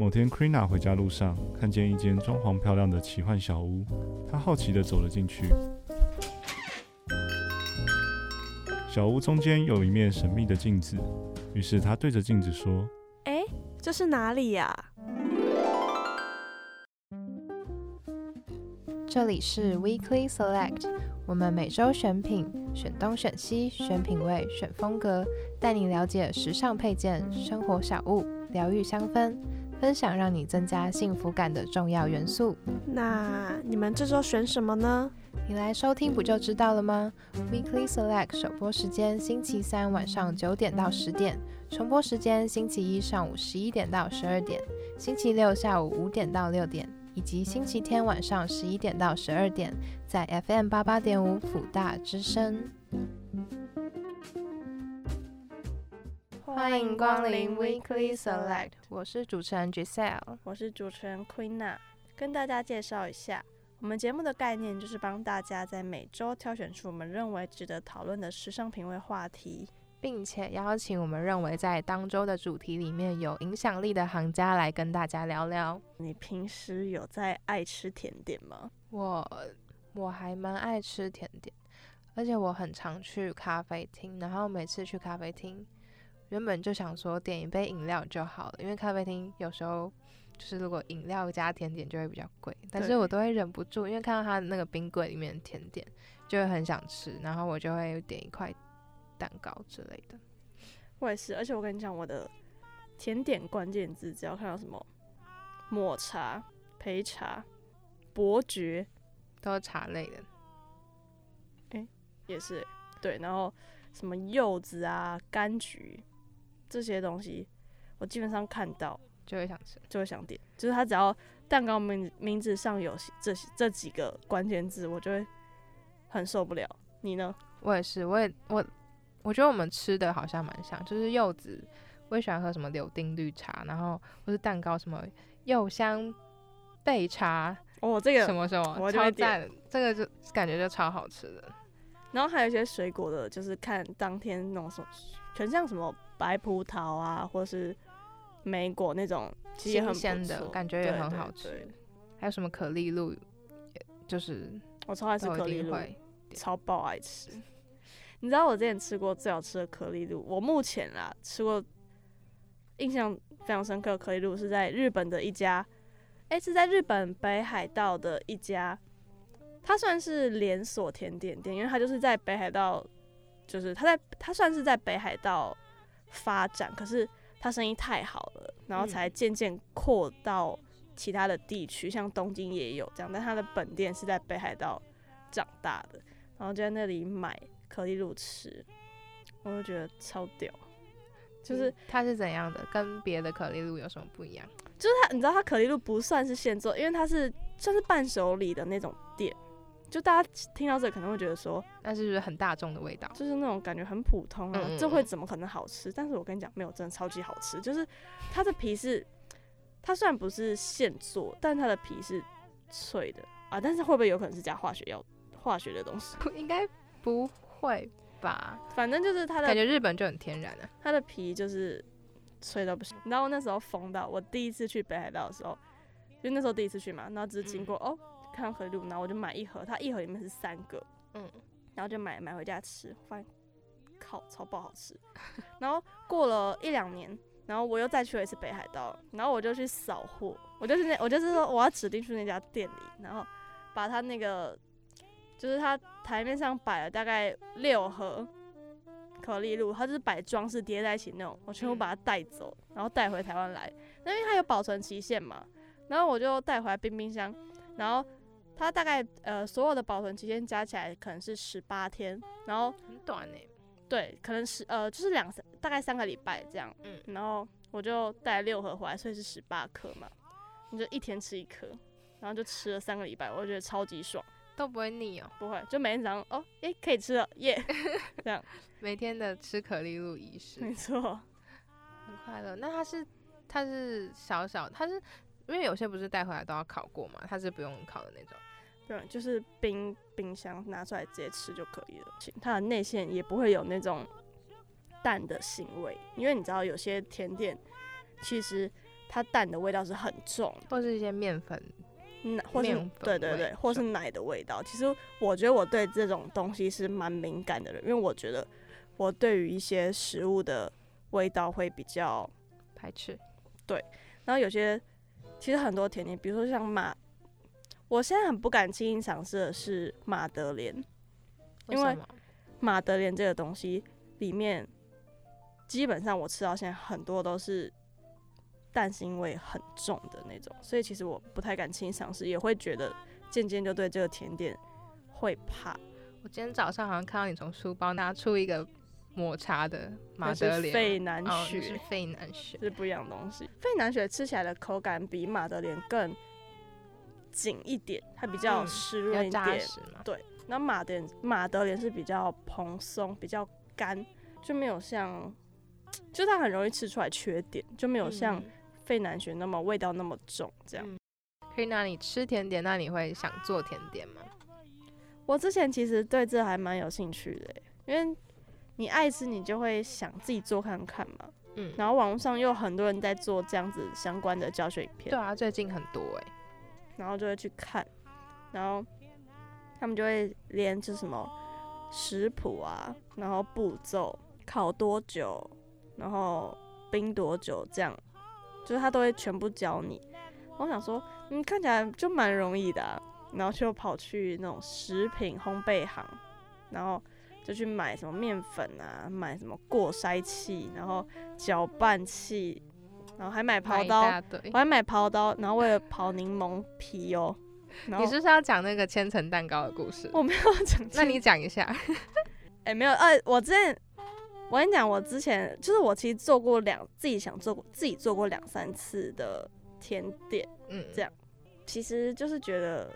某天，Krina 回家路上看见一间装潢漂亮的奇幻小屋，她好奇地走了进去。小屋中间有一面神秘的镜子，于是她对着镜子说：“哎，这是哪里呀？”这里是 Weekly Select，我们每周选品，选东选西，选品味，选风格，带你了解时尚配件、生活小物、疗愈香氛。分享让你增加幸福感的重要元素。那你们这周选什么呢？你来收听不就知道了吗？Weekly Select 首播时间星期三晚上九点到十点，重播时间星期一上午十一点到十二点，星期六下午五点到六点，以及星期天晚上十一点到十二点，在 FM 八八点五辅大之声。欢迎光临 Weekly Select，我是主持人 Giselle，我是主持人 Queena，跟大家介绍一下，我们节目的概念就是帮大家在每周挑选出我们认为值得讨论的时尚品味话题，并且邀请我们认为在当周的主题里面有影响力的行家来跟大家聊聊。你平时有在爱吃甜点吗？我我还蛮爱吃甜点，而且我很常去咖啡厅，然后每次去咖啡厅。原本就想说点一杯饮料就好了，因为咖啡厅有时候就是如果饮料加甜点就会比较贵，但是我都会忍不住，因为看到他那个冰柜里面的甜点就会很想吃，然后我就会点一块蛋糕之类的。我也是，而且我跟你讲，我的甜点关键字只要看到什么抹茶、焙茶、伯爵，都是茶类的。哎，也是对，然后什么柚子啊、柑橘。这些东西，我基本上看到就会想吃，就会想点。就是他只要蛋糕名名字上有这这几个关键字，我就会很受不了。你呢？我也是，我也我我觉得我们吃的好像蛮像，就是柚子，我也喜欢喝什么柳丁绿茶，然后或是蛋糕什么柚香焙茶哦，这个什么什么超赞，这个就感觉就超好吃的。然后还有一些水果的，就是看当天那种什么，全像什么。白葡萄啊，或是莓果那种，其实很鲜的感觉也很好吃。还有什么可丽露，就是我超爱吃可丽露，超爆爱吃。你知道我之前吃过最好吃的可丽露？我目前啦吃过印象非常深刻的可丽露是在日本的一家，哎，是在日本北海道的一家，它算是连锁甜点店，因为它就是在北海道，就是它在它算是在北海道。发展，可是他生意太好了，然后才渐渐扩到其他的地区，像东京也有这样。但他的本店是在北海道长大的，然后就在那里买可丽露吃，我就觉得超屌。就是它是怎样的？跟别的可丽露有什么不一样？就是它，你知道它可丽露不算是现做，因为它是算是伴手礼的那种店。就大家听到这可能会觉得说，那是不是很大众的味道？就是那种感觉很普通啊，这会怎么可能好吃？但是我跟你讲，没有，真的超级好吃。就是它的皮是，它虽然不是现做，但它的皮是脆的啊。但是会不会有可能是加化学药、化学的东西？应该不会吧？反正就是它的感觉，日本就很天然的。它的皮就是脆到不行。然后那时候疯到我第一次去北海道的时候，就那时候第一次去嘛，然后只是经过哦。看到可丽露，然后我就买一盒，它一盒里面是三个，嗯，然后就买买回家吃，发现靠超爆好吃。然后过了一两年，然后我又再去了一次北海道，然后我就去扫货，我就是那我就是说我要指定去那家店里，然后把它那个就是它台面上摆了大概六盒可丽露，它就是摆装饰叠在一起那种，我全部把它带走，然后带回台湾来，因为它有保存期限嘛，然后我就带回来冰冰箱，然后。它大概呃所有的保存期间加起来可能是十八天，然后很短呢。对，可能是呃就是两三大概三个礼拜这样。嗯，然后我就带六盒回来，所以是十八颗嘛。你就一天吃一颗，然后就吃了三个礼拜，我觉得超级爽，都不会腻哦。不会，就每天早上哦，诶可以吃了耶，这样每天的吃可丽露仪式，没错，很快乐。那它是它是小小，它是因为有些不是带回来都要烤过嘛，它是不用烤的那种。对，就是冰冰箱拿出来直接吃就可以了。它的内馅也不会有那种蛋的腥味，因为你知道有些甜点其实它蛋的味道是很重，或是一些面粉，奶或是对对对，或是奶的味道。其实我觉得我对这种东西是蛮敏感的人，因为我觉得我对于一些食物的味道会比较排斥。对，然后有些其实很多甜点，比如说像马，我现在很不敢轻易尝试的是马德莲，因为马德莲这个东西里面。基本上我吃到现在很多都是蛋腥味很重的那种，所以其实我不太敢轻易尝试，也会觉得渐渐就对这个甜点会怕。我今天早上好像看到你从书包拿出一个抹茶的马德莲，费南雪，是费南雪，是不一样的东西。费南雪吃起来的口感比马德莲更紧一点，它比较湿润一点，对。那马德马德莲是比较蓬松，比较干，就没有像。就它很容易吃出来缺点，就没有像费南雪那么味道那么重。这样可以那你吃甜点，那你会想做甜点吗？我之前其实对这还蛮有兴趣的，因为你爱吃，你就会想自己做看看嘛。嗯。然后网络上又很多人在做这样子相关的教学影片。对啊，最近很多哎。然后就会去看，然后他们就会连着什么食谱啊，然后步骤，烤多久。然后冰多久这样，就是他都会全部教你。我想说，嗯，看起来就蛮容易的。然后就跑去那种食品烘焙行，然后就去买什么面粉啊，买什么过筛器，然后搅拌器，然后还买刨刀，我还买刨刀，然后为了刨柠檬皮哦。你是不是要讲那个千层蛋糕的故事？我没有讲，那你讲一下。哎，没有，呃，我之前。我跟你讲，我之前就是我其实做过两自己想做过自己做过两三次的甜点，嗯，这样其实就是觉得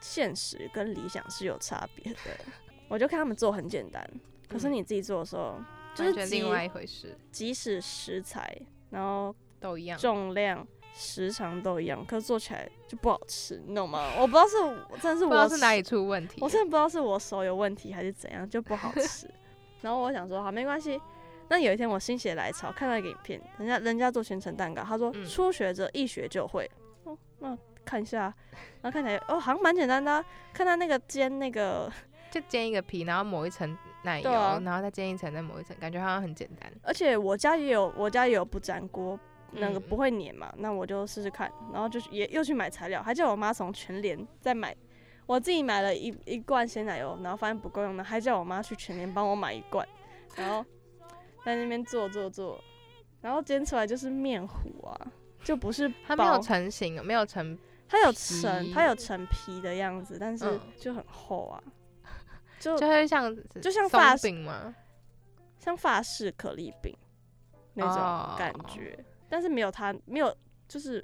现实跟理想是有差别的。我就看他们做很简单，可是你自己做的时候就是另外一回事。即使食材然后都一样，重量时长都一样，可是做起来就不好吃，你懂吗？我不知道是真的是我是哪里出问题，我真的不知道是我手有问题还是怎样，就不好吃。然后我想说，好，没关系。那有一天我心血来潮，看到一个影片，人家人家做千层蛋糕，他说初学者一学就会。哦，那看一下，然后看起来哦，好像蛮简单的。看他那个煎那个，就煎一个皮，然后抹一层奶油，然后再煎一层，再抹一层，感觉好像很简单。而且我家也有，我家也有不粘锅，那个不会粘嘛，那我就试试看。然后就是也又去买材料，还叫我妈从全联再买。我自己买了一一罐鲜奶油，然后发现不够用呢，还叫我妈去全联帮我买一罐，然后在那边做做做，然后煎出来就是面糊啊，就不是它没有成型，没有成，它有成它有成皮的样子，但是就很厚啊，就就会像就像发饼吗？像法式可丽饼那种感觉，但是没有它没有就是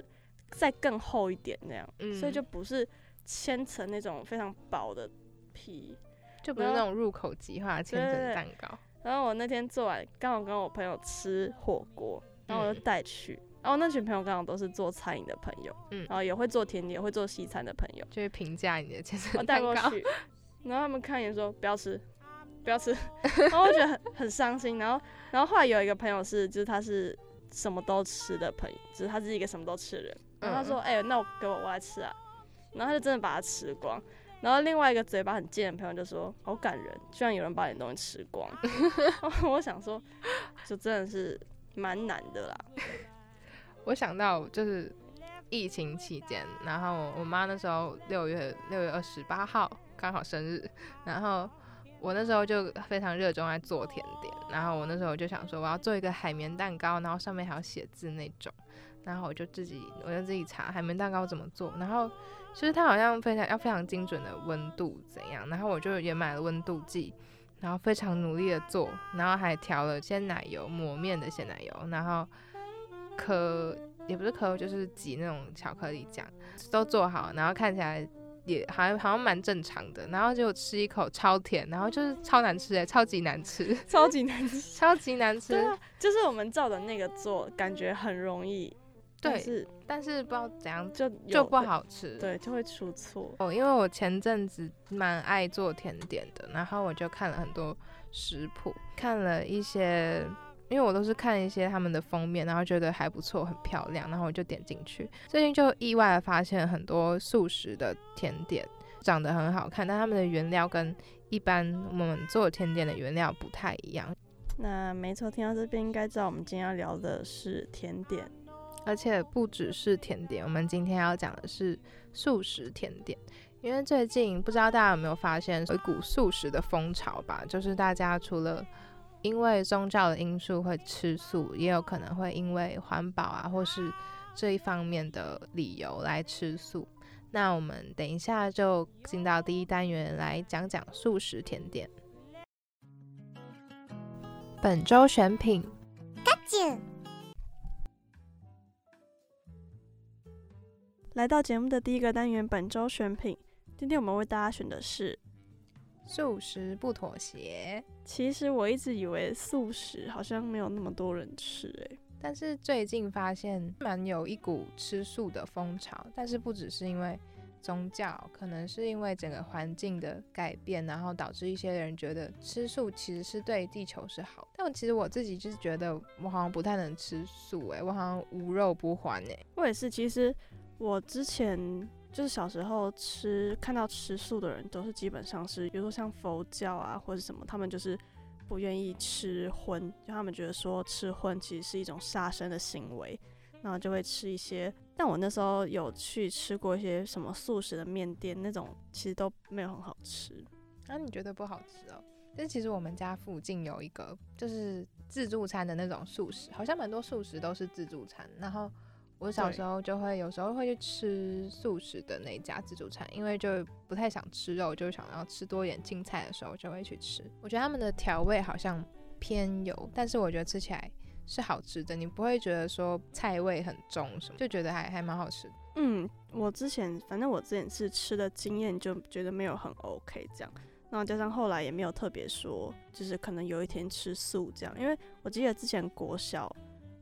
再更厚一点那样，所以就不是。千层那种非常薄的皮，就不是那种入口即化的千层蛋糕。然后我那天做完，刚好跟我朋友吃火锅，然后我就带去。然后那群朋友刚好都是做餐饮的朋友，嗯，然后也会做甜点、会做西餐的朋友，就会评价你的千层蛋糕。然后他们看一眼说不要吃，不要吃。然后我觉得很很伤心。然后，然后后来有一个朋友是，就是他是什么都吃的朋友，就是他是一个什么都吃的人。然后他说：“哎，那我给我我来吃啊。”然后他就真的把它吃光，然后另外一个嘴巴很贱的朋友就说：“好感人，居然有人把你东西吃光。” 我想说，就真的是蛮难的啦。我想到就是疫情期间，然后我妈那时候六月六月二十八号刚好生日，然后我那时候就非常热衷在做甜点，然后我那时候就想说我要做一个海绵蛋糕，然后上面还要写字那种，然后我就自己我就自己查海绵蛋糕怎么做，然后。其实它好像非常要非常精准的温度怎样，然后我就也买了温度计，然后非常努力的做，然后还调了鲜奶油抹面的鲜奶油，然后可也不是可就是挤那种巧克力酱，都做好，然后看起来也好像好像蛮正常的，然后就吃一口超甜，然后就是超难吃哎，超级难吃，超级难吃，超级难吃，就是我们照的那个做，感觉很容易。对，但是不知道怎样就就不好吃，对，就会出错哦。因为我前阵子蛮爱做甜点的，然后我就看了很多食谱，看了一些因为我都是看一些他们的封面，然后觉得还不错，很漂亮，然后我就点进去。最近就意外的发现很多素食的甜点长得很好看，但他们的原料跟一般我们做甜点的原料不太一样。那没错，听到这边应该知道我们今天要聊的是甜点，而且不只是甜点，我们今天要讲的是素食甜点。因为最近不知道大家有没有发现有一股素食的风潮吧，就是大家除了因为宗教的因素会吃素，也有可能会因为环保啊，或是这一方面的理由来吃素。那我们等一下就进到第一单元来讲讲素食甜点。本周选品，来到节目的第一个单元，本周选品。今天我们为大家选的是素食不妥协。其实我一直以为素食好像没有那么多人吃诶，但是最近发现蛮有一股吃素的风潮。但是不只是因为宗教，可能是因为整个环境的改变，然后导致一些人觉得吃素其实是对地球是好。但其实我自己就是觉得我好像不太能吃素诶，我好像无肉不欢诶。我也是，其实我之前。就是小时候吃看到吃素的人，都是基本上是，比如说像佛教啊或者什么，他们就是不愿意吃荤，就他们觉得说吃荤其实是一种杀生的行为，然后就会吃一些。但我那时候有去吃过一些什么素食的面店，那种其实都没有很好吃。啊，你觉得不好吃哦？但其实我们家附近有一个就是自助餐的那种素食，好像蛮多素食都是自助餐，然后。我小时候就会有时候会去吃素食的那家自助餐，因为就不太想吃肉，就想要吃多一点青菜的时候就会去吃。我觉得他们的调味好像偏油，但是我觉得吃起来是好吃的，你不会觉得说菜味很重什么，就觉得还还蛮好吃。嗯，我之前反正我之前是吃的经验就觉得没有很 OK 这样，然后加上后来也没有特别说就是可能有一天吃素这样，因为我记得之前国小。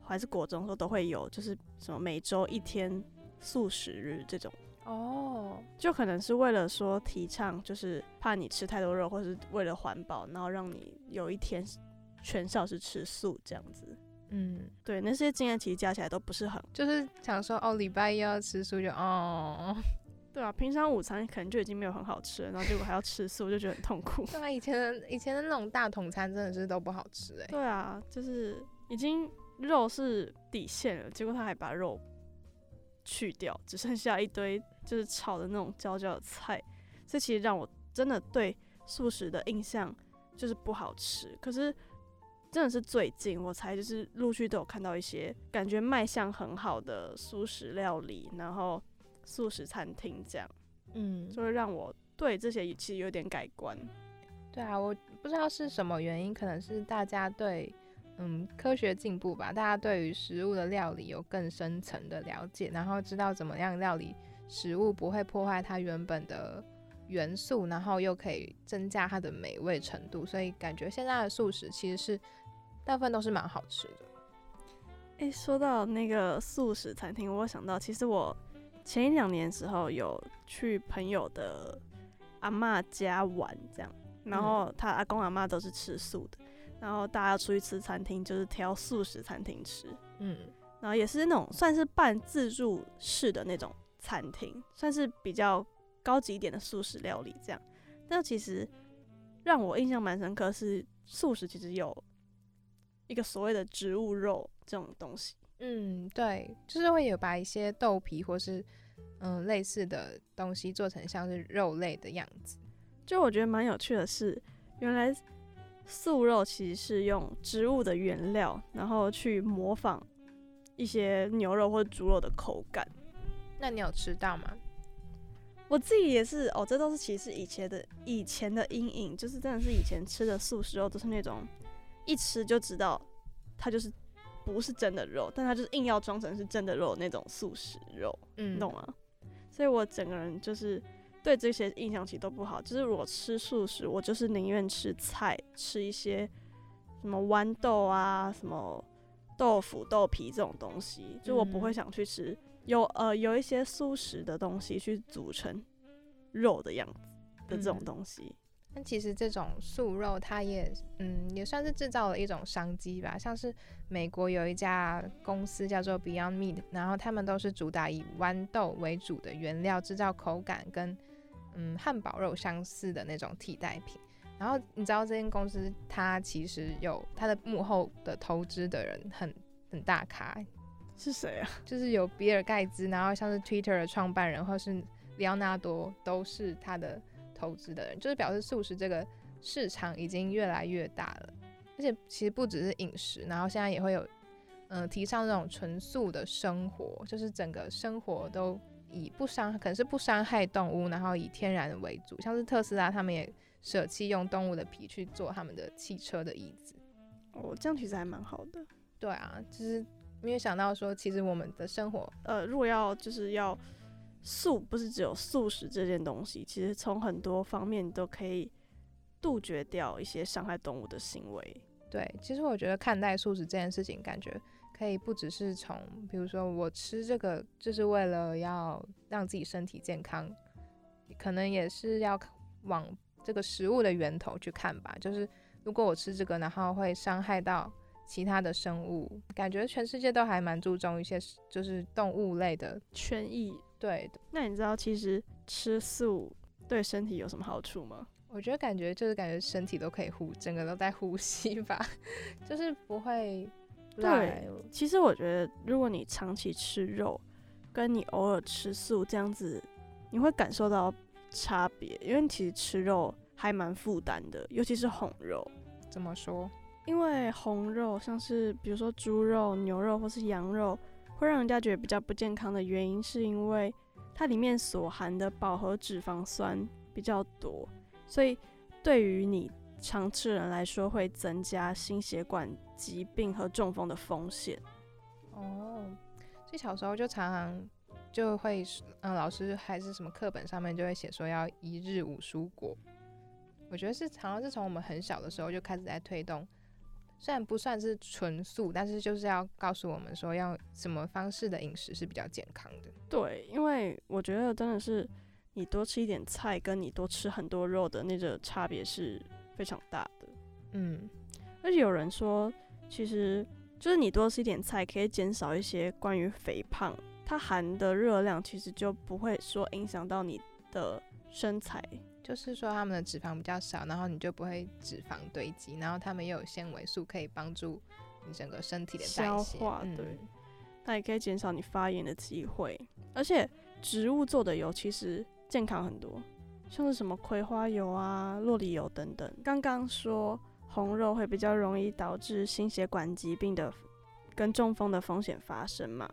还是国中时候都会有，就是什么每周一天素食日这种哦，就可能是为了说提倡，就是怕你吃太多肉，或是为了环保，然后让你有一天全校是吃素这样子。嗯，对，那些经验其实加起来都不是很，就是想说哦，礼拜一要吃素就哦，对啊，平常午餐可能就已经没有很好吃了，然后结果还要吃素，就觉得很痛苦。对啊，以前的以前的那种大桶餐真的是都不好吃哎。对啊，就是已经。肉是底线了，结果他还把肉去掉，只剩下一堆就是炒的那种焦焦的菜，这其实让我真的对素食的印象就是不好吃。可是真的是最近我才就是陆续都有看到一些感觉卖相很好的素食料理，然后素食餐厅这样，嗯，就会让我对这些其实有点改观。对啊，我不知道是什么原因，可能是大家对。嗯，科学进步吧，大家对于食物的料理有更深层的了解，然后知道怎么样料理食物不会破坏它原本的元素，然后又可以增加它的美味程度，所以感觉现在的素食其实是大部分都是蛮好吃的。诶，说到那个素食餐厅，我想到其实我前一两年时候有去朋友的阿妈家玩，这样，然后他阿公阿妈都是吃素的。然后大家出去吃餐厅，就是挑素食餐厅吃，嗯，然后也是那种算是半自助式的那种餐厅，算是比较高级一点的素食料理这样。但其实让我印象蛮深刻是素食其实有一个所谓的植物肉这种东西，嗯，对，就是会有把一些豆皮或是嗯类似的东西做成像是肉类的样子。就我觉得蛮有趣的是，原来。素肉其实是用植物的原料，然后去模仿一些牛肉或者猪肉的口感。那你有吃到吗？我自己也是哦，这都是其实以前的以前的阴影，就是真的是以前吃的素食肉都是那种一吃就知道它就是不是真的肉，但它就是硬要装成是真的肉那种素食肉，嗯，懂吗？所以我整个人就是。对这些印象其实都不好，就是我吃素食，我就是宁愿吃菜，吃一些什么豌豆啊、什么豆腐、豆皮这种东西，就我不会想去吃有呃有一些素食的东西去组成肉的样子的这种东西。但其实这种素肉，它也嗯也算是制造了一种商机吧。像是美国有一家公司叫做 Beyond Meat，然后他们都是主打以豌豆为主的原料制造口感跟嗯汉堡肉相似的那种替代品。然后你知道这间公司它其实有它的幕后的投资的人很很大咖，是谁啊？就是有比尔盖茨，然后像是 Twitter 的创办人或是里奥纳多都是他的。投资的人就是表示素食这个市场已经越来越大了，而且其实不只是饮食，然后现在也会有，嗯，提倡这种纯素的生活，就是整个生活都以不伤，可能是不伤害动物，然后以天然为主，像是特斯拉他们也舍弃用动物的皮去做他们的汽车的椅子。哦，这样其实还蛮好的。对啊，就是没有想到说，其实我们的生活，呃，如果要就是要。素不是只有素食这件东西，其实从很多方面都可以杜绝掉一些伤害动物的行为。对，其实我觉得看待素食这件事情，感觉可以不只是从，比如说我吃这个就是为了要让自己身体健康，可能也是要往这个食物的源头去看吧。就是如果我吃这个，然后会伤害到其他的生物，感觉全世界都还蛮注重一些就是动物类的权益。对的，那你知道其实吃素对身体有什么好处吗？我觉得感觉就是感觉身体都可以呼，整个都在呼吸吧，就是不会。对，其实我觉得如果你长期吃肉，跟你偶尔吃素这样子，你会感受到差别，因为其实吃肉还蛮负担的，尤其是红肉。怎么说？因为红肉像是比如说猪肉、牛肉或是羊肉。会让人家觉得比较不健康的原因，是因为它里面所含的饱和脂肪酸比较多，所以对于你常吃人来说，会增加心血管疾病和中风的风险。哦，所以小时候就常常就会，嗯，老师还是什么课本上面就会写说要一日五蔬果。我觉得是好像是从我们很小的时候就开始在推动。虽然不算是纯素，但是就是要告诉我们说，要什么方式的饮食是比较健康的。对，因为我觉得真的是你多吃一点菜，跟你多吃很多肉的那个差别是非常大的。嗯，而且有人说，其实就是你多吃一点菜，可以减少一些关于肥胖，它含的热量其实就不会说影响到你的身材。就是说，他们的脂肪比较少，然后你就不会脂肪堆积，然后他们又有纤维素，可以帮助你整个身体的消化。对，那也可以减少你发炎的机会。而且植物做的油其实健康很多，像是什么葵花油啊、洛里油等等。刚刚说红肉会比较容易导致心血管疾病的跟中风的风险发生嘛？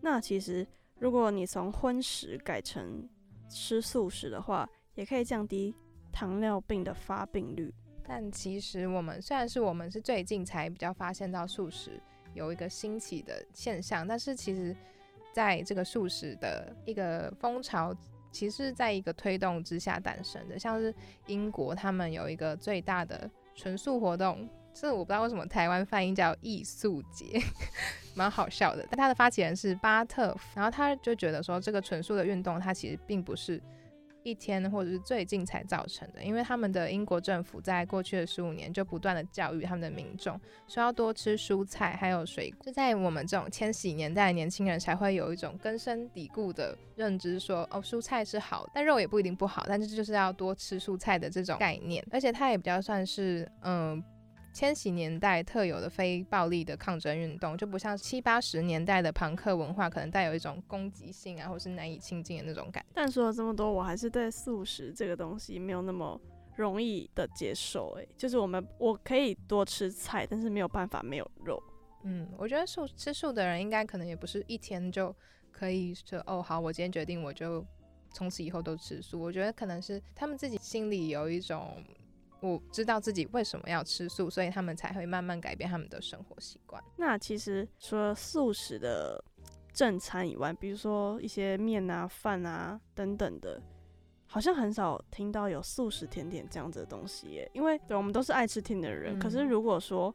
那其实如果你从荤食改成吃素食的话，也可以降低糖尿病的发病率，但其实我们虽然是我们是最近才比较发现到素食有一个兴起的现象，但是其实在这个素食的一个风潮，其实在一个推动之下诞生的。像是英国，他们有一个最大的纯素活动，这我不知道为什么台湾翻译叫艺术节，蛮好笑的。但它的发起人是巴特，然后他就觉得说，这个纯素的运动，它其实并不是。一天或者是最近才造成的，因为他们的英国政府在过去的十五年就不断的教育他们的民众，说要多吃蔬菜还有水果。就在我们这种千禧年代的年轻人才会有一种根深蒂固的认知，说哦蔬菜是好，但肉也不一定不好，但是就是要多吃蔬菜的这种概念，而且它也比较算是嗯。千禧年代特有的非暴力的抗争运动，就不像七八十年代的朋克文化，可能带有一种攻击性啊，或是难以亲近的那种感。但说了这么多，我还是对素食这个东西没有那么容易的接受。诶，就是我们我可以多吃菜，但是没有办法没有肉。嗯，我觉得素吃素的人应该可能也不是一天就可以说哦，好，我今天决定我就从此以后都吃素。我觉得可能是他们自己心里有一种。我知道自己为什么要吃素，所以他们才会慢慢改变他们的生活习惯。那其实除了素食的正餐以外，比如说一些面啊、饭啊等等的，好像很少听到有素食甜点这样子的东西耶。因为对我们都是爱吃甜的人，可是如果说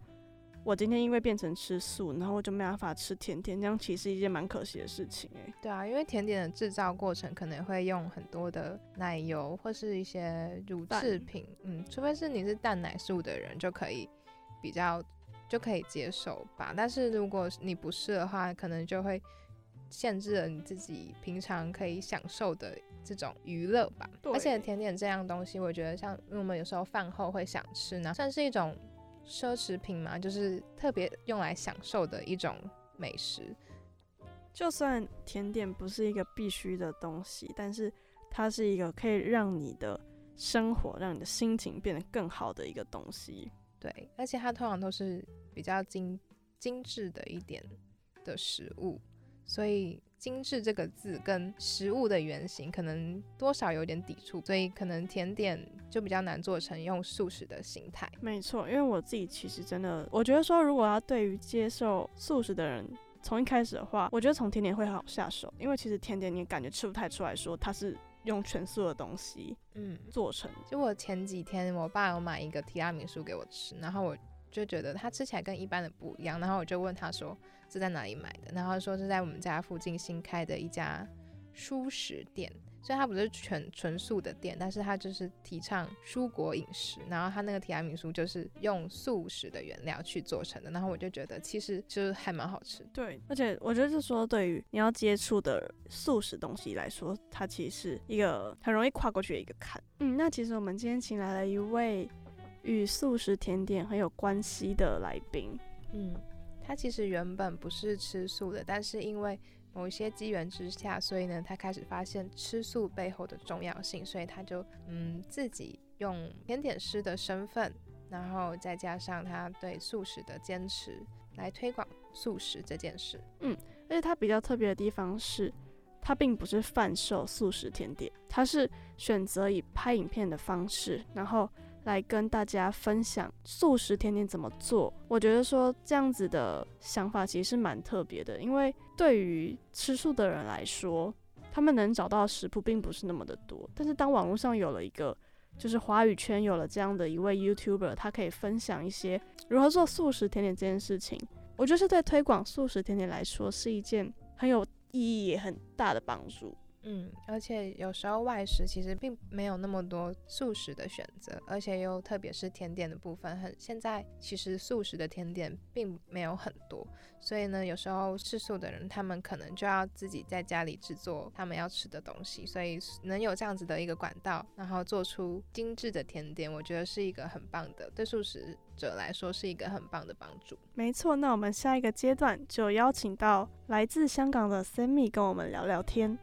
我今天因为变成吃素，然后我就没办法吃甜点，这样其实一件蛮可惜的事情哎。对啊，因为甜点的制造过程可能会用很多的奶油或是一些乳制品，嗯，除非是你是蛋奶素的人就可以比较就可以接受吧。但是如果你不是的话，可能就会限制了你自己平常可以享受的这种娱乐吧。而且甜点这样东西，我觉得像我们有时候饭后会想吃呢，算是一种。奢侈品嘛，就是特别用来享受的一种美食。就算甜点不是一个必须的东西，但是它是一个可以让你的生活、让你的心情变得更好的一个东西。对，而且它通常都是比较精精致的一点的食物，所以。精致这个字跟食物的原型可能多少有点抵触，所以可能甜点就比较难做成用素食的形态。没错，因为我自己其实真的，我觉得说如果要对于接受素食的人，从一开始的话，我觉得从甜点会好下手，因为其实甜点你感觉吃不太出来说它是用全素的东西嗯做成。就我前几天我爸有买一个提拉米苏给我吃，然后我就觉得它吃起来跟一般的不一样，然后我就问他说。是在哪里买的？然后说是在我们家附近新开的一家蔬食店，虽然它不是全纯素的店，但是它就是提倡蔬果饮食。然后它那个提拉米苏就是用素食的原料去做成的。然后我就觉得其实就是还蛮好吃。对，而且我觉得是说对于你要接触的素食东西来说，它其实是一个很容易跨过去的一个坎。嗯，那其实我们今天请来了一位与素食甜点很有关系的来宾。嗯。他其实原本不是吃素的，但是因为某一些机缘之下，所以呢，他开始发现吃素背后的重要性，所以他就嗯自己用甜点师的身份，然后再加上他对素食的坚持，来推广素食这件事。嗯，而且他比较特别的地方是，他并不是贩售素食甜点，他是选择以拍影片的方式，然后。来跟大家分享素食甜点怎么做。我觉得说这样子的想法其实是蛮特别的，因为对于吃素的人来说，他们能找到食谱并不是那么的多。但是当网络上有了一个，就是华语圈有了这样的一位 YouTuber，他可以分享一些如何做素食甜点这件事情，我觉得是对推广素食甜点来说是一件很有意义也很大的帮助。嗯，而且有时候外食其实并没有那么多素食的选择，而且又特别是甜点的部分，很现在其实素食的甜点并没有很多，所以呢，有时候吃素的人他们可能就要自己在家里制作他们要吃的东西，所以能有这样子的一个管道，然后做出精致的甜点，我觉得是一个很棒的，对素食者来说是一个很棒的帮助。没错，那我们下一个阶段就邀请到来自香港的 Sammy 跟我们聊聊天。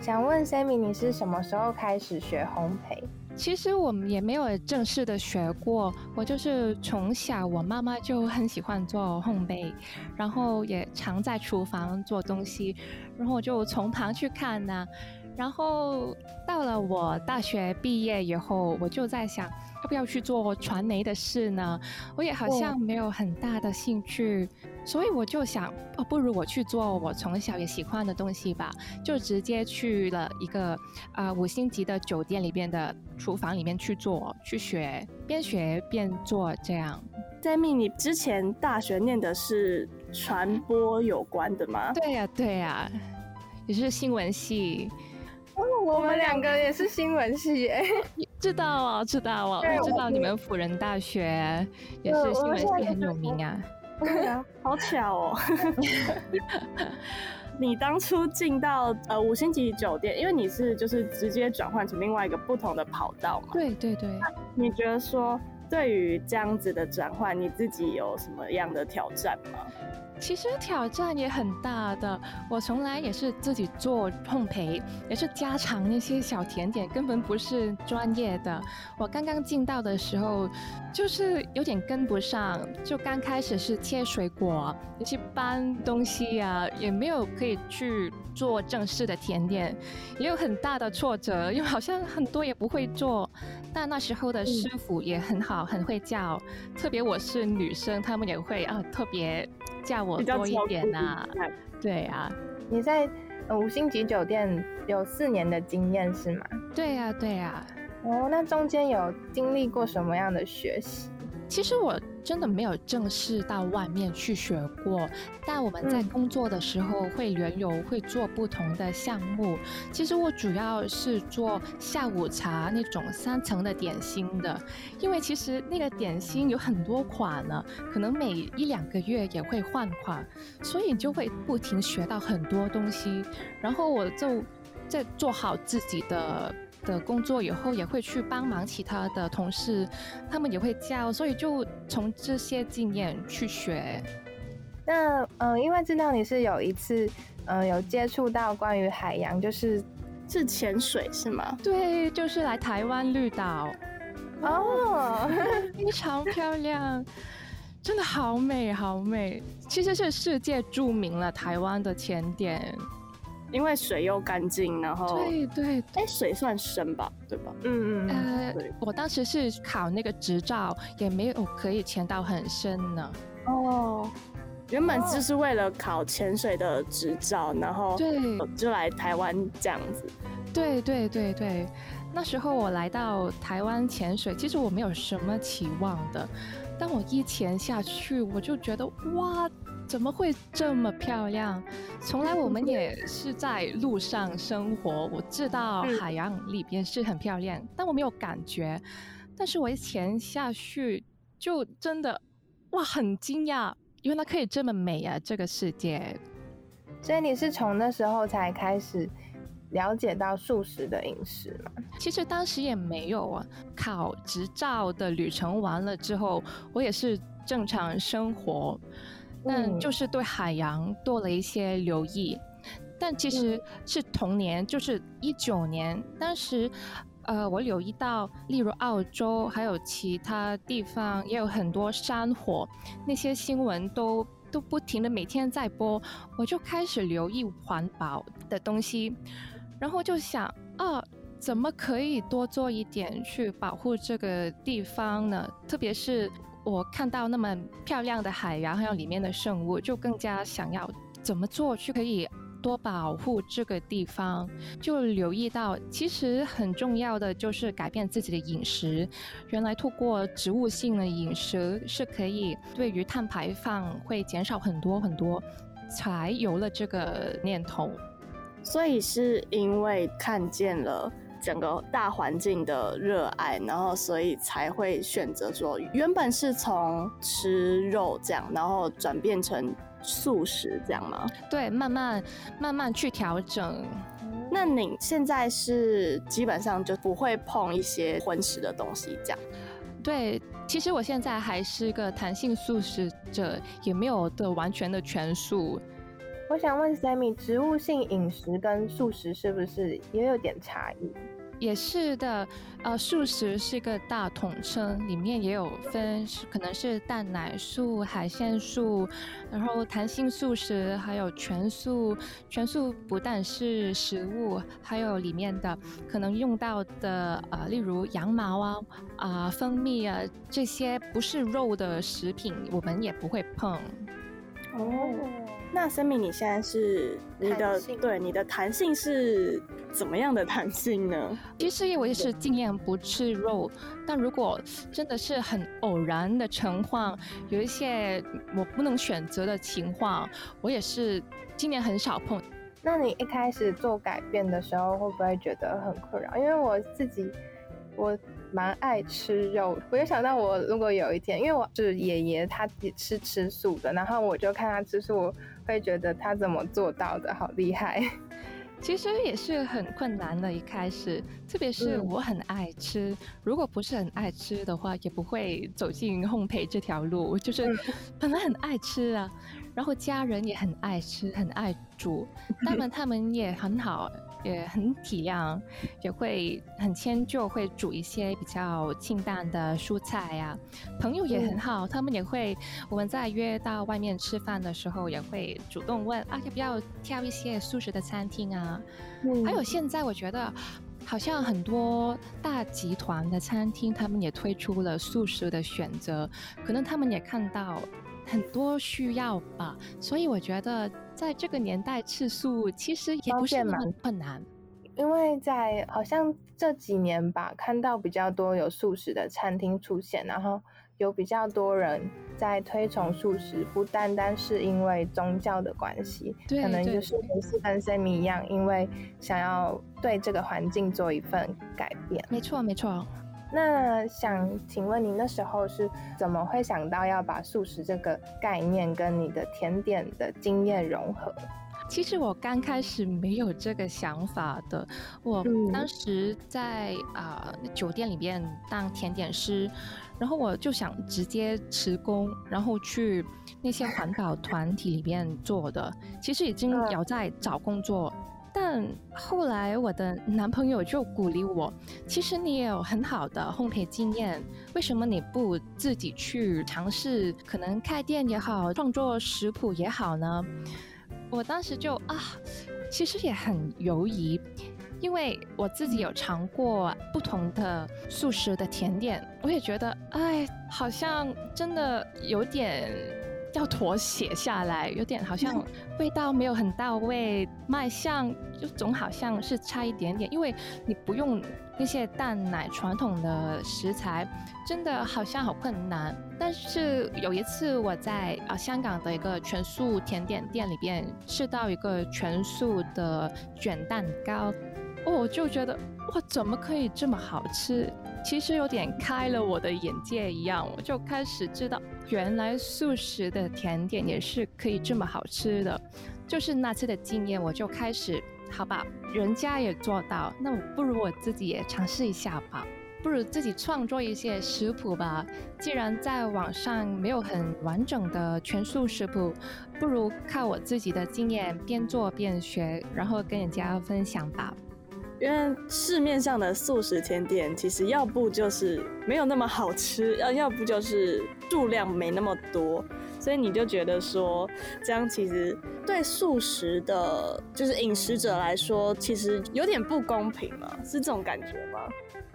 想问 Sammy，你是什么时候开始学烘焙？其实我们也没有正式的学过，我就是从小我妈妈就很喜欢做烘焙，然后也常在厨房做东西，然后我就从旁去看呢。然后到了我大学毕业以后，我就在想。要不要去做传媒的事呢？我也好像没有很大的兴趣，所以我就想，哦，不如我去做我从小也喜欢的东西吧，就直接去了一个啊五星级的酒店里边的厨房里面去做，去学，边学边做这样。Jamie，你之前大学念的是传播有关的吗？对呀，对呀，也是新闻系。我们两个也是新闻系，哎，知道啊，知道啊，我知道你们辅仁大学也是新闻系很有名啊。对啊，好巧哦。你当初进到呃五星级酒店，因为你是就是直接转换成另外一个不同的跑道嘛？对对对。你觉得说对于这样子的转换，你自己有什么样的挑战吗？其实挑战也很大的，我从来也是自己做烘焙，也是家常那些小甜点，根本不是专业的。我刚刚进到的时候，就是有点跟不上，就刚开始是切水果，那些搬东西呀，也没有可以去做正式的甜点，也有很大的挫折，因为好像很多也不会做。但那时候的师傅也很好，很会教，特别我是女生，他们也会啊特别。叫我多一点呐，对啊。你在五星级酒店有四年的经验是吗？对呀，对呀。哦，那中间有经历过什么样的学习？其实我真的没有正式到外面去学过，但我们在工作的时候会轮流会做不同的项目。其实我主要是做下午茶那种三层的点心的，因为其实那个点心有很多款呢，可能每一两个月也会换款，所以你就会不停学到很多东西。然后我就在做好自己的。的工作以后也会去帮忙其他的同事，他们也会教，所以就从这些经验去学。那嗯，因为知道你是有一次嗯有接触到关于海洋，就是是潜水是吗？对，就是来台湾绿岛。哦，非常漂亮，真的好美好美，其实是世界著名了台湾的潜点。因为水又干净，然后对对，哎，水算深吧，对吧？嗯嗯呃，我当时是考那个执照，也没有可以潜到很深呢。哦，原本就是为了考潜水的执照，然后对，就来台湾这样子。对对对对，那时候我来到台湾潜水，其实我没有什么期望的，但我一潜下去，我就觉得哇。怎么会这么漂亮？从来我们也是在路上生活，我知道海洋里边是很漂亮，但我没有感觉。但是我一潜下去，就真的哇，很惊讶，原来可以这么美啊！这个世界。所以你是从那时候才开始了解到素食的饮食吗？其实当时也没有啊，考执照的旅程完了之后，我也是正常生活。但就是对海洋多了一些留意，但其实是同年，就是一九年，当时，呃，我留意到，例如澳洲还有其他地方也有很多山火，那些新闻都都不停的每天在播，我就开始留意环保的东西，然后就想，啊，怎么可以多做一点去保护这个地方呢？特别是。我看到那么漂亮的海洋，还有里面的生物，就更加想要怎么做去可以多保护这个地方。就留意到，其实很重要的就是改变自己的饮食。原来透过植物性的饮食是可以对于碳排放会减少很多很多，才有了这个念头。所以是因为看见了。整个大环境的热爱，然后所以才会选择说，原本是从吃肉这样，然后转变成素食这样吗？对，慢慢慢慢去调整。那你现在是基本上就不会碰一些荤食的东西这样？对，其实我现在还是个弹性素食者，也没有的完全的全素。我想问 Sammy，植物性饮食跟素食是不是也有点差异？也是的，呃，素食是个大统称，里面也有分，可能是蛋奶素、海鲜素，然后弹性素食，还有全素。全素不但是食物，还有里面的可能用到的，呃，例如羊毛啊、啊蜂蜜啊这些不是肉的食品，我们也不会碰。哦。那生命，你现在是你的对你的弹性是怎么样的弹性呢？其实我也是尽量不吃肉，但如果真的是很偶然的情况，有一些我不能选择的情况，我也是今年很少碰。那你一开始做改变的时候，会不会觉得很困扰？因为我自己我蛮爱吃肉，我就想到我如果有一天，因为我是爷爷，他也是吃素的，然后我就看他吃素。我会觉得他怎么做到的，好厉害。其实也是很困难的，一开始，特别是我很爱吃，如果不是很爱吃的话，也不会走进烘焙这条路。就是本来很爱吃啊，然后家人也很爱吃，很爱煮，当然他们也很好。也很体谅，也会很迁就，会煮一些比较清淡的蔬菜呀。朋友也很好，他们也会，我们在约到外面吃饭的时候，也会主动问啊，要不要挑一些素食的餐厅啊？还有现在我觉得，好像很多大集团的餐厅，他们也推出了素食的选择，可能他们也看到。很多需要吧，所以我觉得在这个年代吃素其实也不是那么困难。因为在好像这几年吧，看到比较多有素食的餐厅出现，然后有比较多人在推崇素食，不单单是因为宗教的关系，可能就是也是跟 Sammy 一样，因为想要对这个环境做一份改变。没错，没错。那想请问您那时候是怎么会想到要把素食这个概念跟你的甜点的经验融合？其实我刚开始没有这个想法的，我当时在啊酒店里面当甜点师，然后我就想直接辞工，然后去那些环保团体里面做的。其实已经有在找工作，但后来我的男朋友就鼓励我，其实你也有很好的烘焙经验，为什么你不自己去尝试？可能开店也好，创作食谱也好呢？我当时就啊，其实也很犹疑，因为我自己有尝过不同的素食的甜点，我也觉得，哎，好像真的有点要妥协下来，有点好像味道没有很到位，卖相就总好像是差一点点，因为你不用。那些蛋奶传统的食材，真的好像好困难。但是有一次我在啊香港的一个全素甜点店里边吃到一个全素的卷蛋糕，我就觉得哇，怎么可以这么好吃？其实有点开了我的眼界一样，我就开始知道原来素食的甜点也是可以这么好吃的。就是那次的经验，我就开始。好吧，人家也做到，那我不如我自己也尝试一下吧，不如自己创作一些食谱吧。既然在网上没有很完整的全素食谱，不如靠我自己的经验边做边学，然后跟人家分享吧。因为市面上的素食甜点，其实要不就是没有那么好吃，要要不就是数量没那么多。所以你就觉得说，这样其实对素食的，就是饮食者来说，其实有点不公平嘛？是这种感觉吗？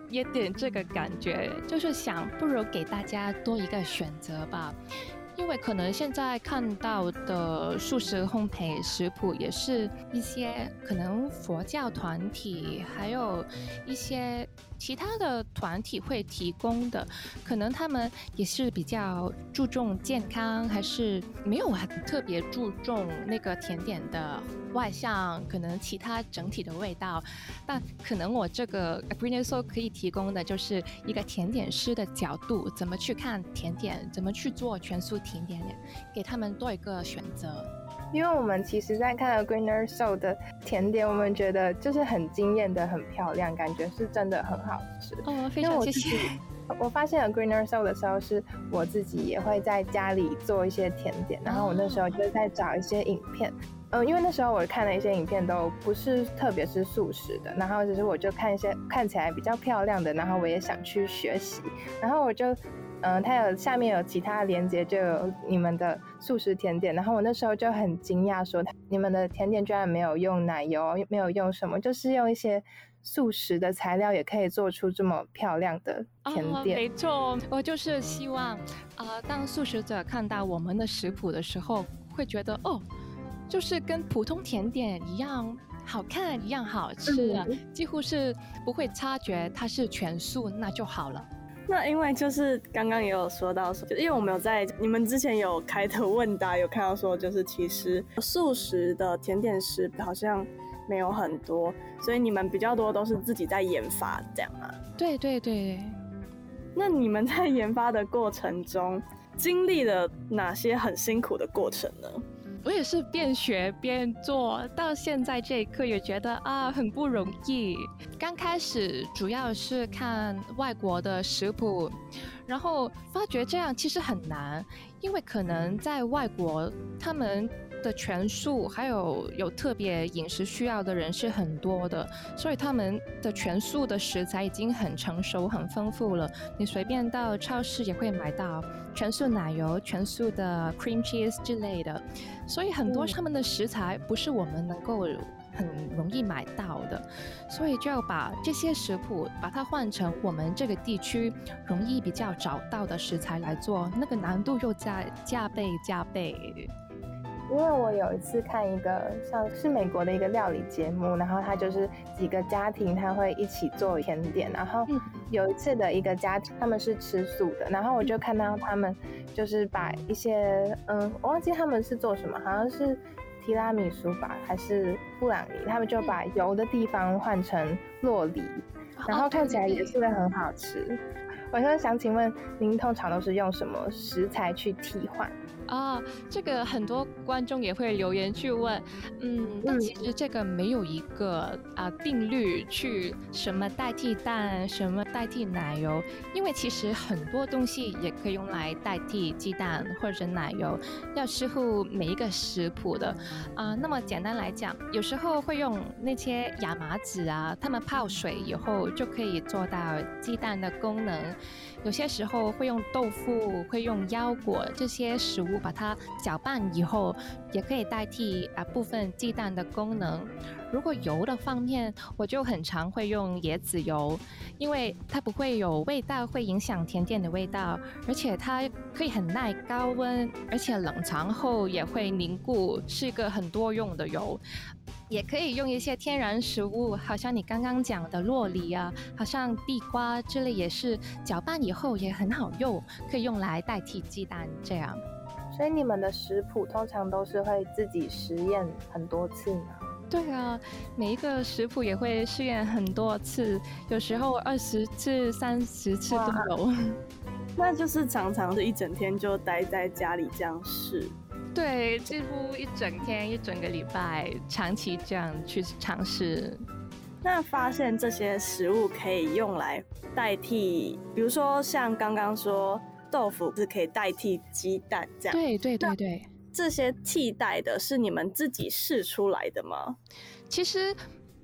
有点这个感觉，就是想不如给大家多一个选择吧。因为可能现在看到的素食烘焙食谱，也是一些可能佛教团体，还有一些。其他的团体会提供的，可能他们也是比较注重健康，还是没有很特别注重那个甜点的外向，可能其他整体的味道。但可能我这个 a g r e e n s o 可以提供的就是一个甜点师的角度，怎么去看甜点，怎么去做全素甜点，给他们多一个选择。因为我们其实，在看 Greener Soul 的甜点，我们觉得就是很惊艳的、很漂亮，感觉是真的很好吃。哦，非常谢谢。我发现了 Greener Soul 的时候，是我自己也会在家里做一些甜点，然后我那时候就在找一些影片。嗯，因为那时候我看了一些影片，都不是特别是素食的，然后只是我就看一些看起来比较漂亮的，然后我也想去学习，然后我就。嗯，它有下面有其他连接，就有你们的素食甜点。然后我那时候就很惊讶，说你们的甜点居然没有用奶油，没有用什么，就是用一些素食的材料，也可以做出这么漂亮的甜点。没错，我就是希望，啊，当素食者看到我们的食谱的时候，会觉得哦，就是跟普通甜点一样好看，一样好吃，几乎是不会察觉它是全素，那就好了。那因为就是刚刚也有说到说，因为我们有在你们之前有开的问答有看到说，就是其实素食的甜点师好像没有很多，所以你们比较多都是自己在研发这样啊？对对对。那你们在研发的过程中经历了哪些很辛苦的过程呢？我也是边学边做，到现在这一刻也觉得啊很不容易。刚开始主要是看外国的食谱，然后发觉这样其实很难，因为可能在外国他们。的全素，还有有特别饮食需要的人是很多的，所以他们的全素的食材已经很成熟、很丰富了。你随便到超市也会买到全素奶油、全素的 cream cheese 之类的，所以很多他们的食材不是我们能够很容易买到的，所以就要把这些食谱把它换成我们这个地区容易比较找到的食材来做，那个难度又在加倍加倍。因为我有一次看一个像是美国的一个料理节目，然后他就是几个家庭他会一起做甜点，然后有一次的一个家庭他们是吃素的，然后我就看到他们就是把一些嗯，我忘记他们是做什么，好像是提拉米苏吧，还是布朗尼，他们就把油的地方换成洛梨，然后看起来也是会很好吃。我现在想请问您通常都是用什么食材去替换？啊，这个很多观众也会留言去问，嗯，那其实这个没有一个啊定律去什么代替蛋，什么代替奶油，因为其实很多东西也可以用来代替鸡蛋或者奶油，要视乎每一个食谱的啊。那么简单来讲，有时候会用那些亚麻籽啊，它们泡水以后就可以做到鸡蛋的功能。有些时候会用豆腐，会用腰果这些食物把它搅拌以后，也可以代替啊部分鸡蛋的功能。如果油的方面，我就很常会用椰子油，因为它不会有味道，会影响甜点的味道，而且它可以很耐高温，而且冷藏后也会凝固，是一个很多用的油。也可以用一些天然食物，好像你刚刚讲的洛梨啊，好像地瓜之类，也是搅拌以后也很好用，可以用来代替鸡蛋这样。所以你们的食谱通常都是会自己实验很多次吗？对啊，每一个食谱也会试验很多次，有时候二十次、三十次都有。那就是常常是一整天就待在家里这样试。对，几乎一整天、一整个礼拜，长期这样去尝试。那发现这些食物可以用来代替，比如说像刚刚说豆腐是可以代替鸡蛋这样。对对对对，这些替代的是你们自己试出来的吗？其实。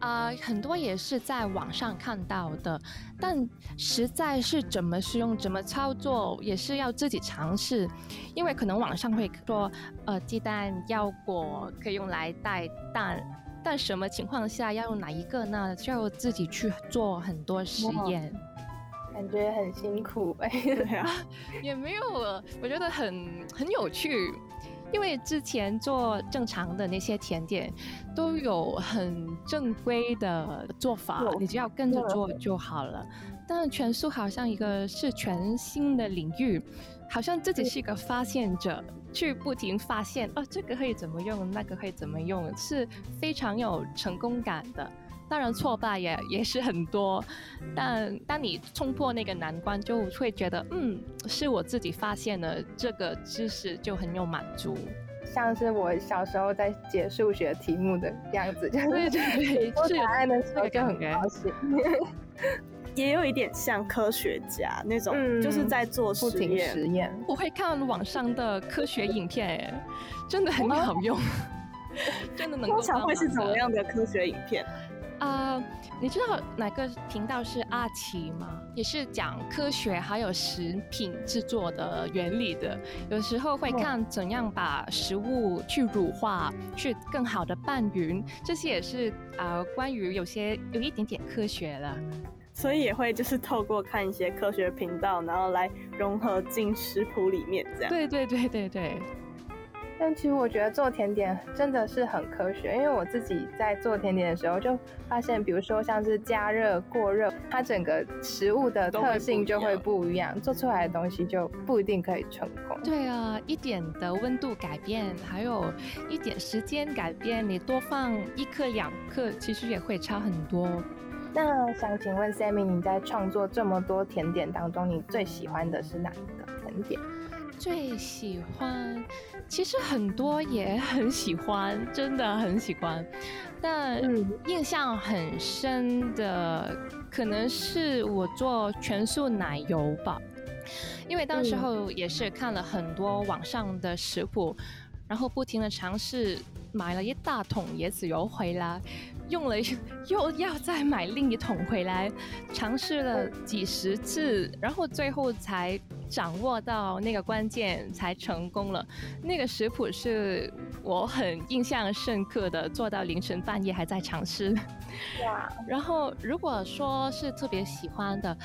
啊，很多也是在网上看到的，但实在是怎么使用、怎么操作，也是要自己尝试。因为可能网上会说，呃，鸡蛋、腰果可以用来带蛋，但什么情况下要用哪一个呢？就要自己去做很多实验，感觉很辛苦哎。对啊，也没有，我觉得很很有趣。因为之前做正常的那些甜点，都有很正规的做法，你只要跟着做就好了。但全素好像一个是全新的领域，好像自己是一个发现者，去不停发现哦，这个可以怎么用，那个可以怎么用，是非常有成功感的。当然挫败也也是很多，但当你冲破那个难关，就会觉得嗯，是我自己发现了这个知识，就很有满足。像是我小时候在解数学题目的样子，就是对对 对，答案的时候就很高兴。也有一点像科学家那种，就是在做实验。实验。我会看网上的科学影片，哎，真的很好用，真的能够。通常会是怎么样的科学影片？啊，你知道哪个频道是阿奇吗？也是讲科学还有食品制作的原理的。有时候会看怎样把食物去乳化，去更好的拌匀，这些也是啊，关于有些有一点点科学了。所以也会就是透过看一些科学频道，然后来融合进食谱里面，这样。对对对对对。但其实我觉得做甜点真的是很科学，因为我自己在做甜点的时候就发现，比如说像是加热、过热，它整个食物的特性就会不一样，做出来的东西就不一定可以成功。对啊，一点的温度改变，还有一点时间改变，你多放一克两克，其实也会差很多。那想请问 Sammy，你在创作这么多甜点当中，你最喜欢的是哪一个甜点？最喜欢，其实很多也很喜欢，真的很喜欢。但印象很深的，可能是我做全素奶油吧，因为当时候也是看了很多网上的食谱，然后不停的尝试，买了一大桶椰子油回来。用了 又要再买另一桶回来，尝试了几十次，然后最后才掌握到那个关键，才成功了。那个食谱是我很印象深刻的，做到凌晨半夜还在尝试。哇！然后如果说是特别喜欢的，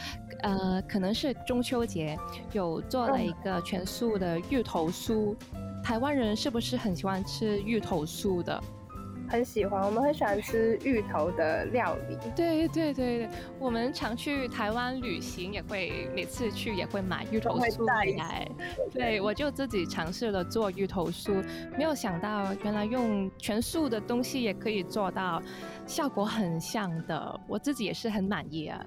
呃，可能是中秋节有做了一个全素的芋头酥。台湾人是不是很喜欢吃芋头酥的？很喜欢，我们很喜欢吃芋头的料理。对对对对，我们常去台湾旅行，也会每次去也会买芋头酥来。对，我就自己尝试了做芋头酥，没有想到原来用全素的东西也可以做到效果很像的，我自己也是很满意啊。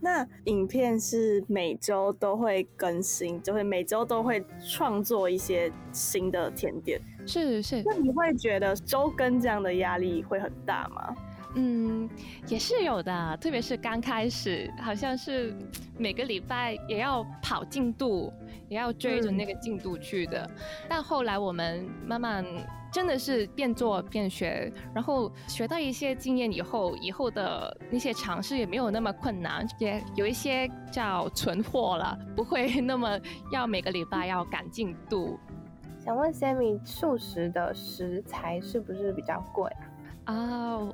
那影片是每周都会更新，就会每周都会创作一些新的甜点。是是。那你会觉得周更这样的压力会很大吗？嗯，也是有的，特别是刚开始，好像是每个礼拜也要跑进度，也要追着那个进度去的。但后来我们慢慢。真的是边做边学，然后学到一些经验以后，以后的那些尝试也没有那么困难，也有一些叫存货了，不会那么要每个礼拜要赶进度。想问 Sammy，素食的食材是不是比较贵啊？啊，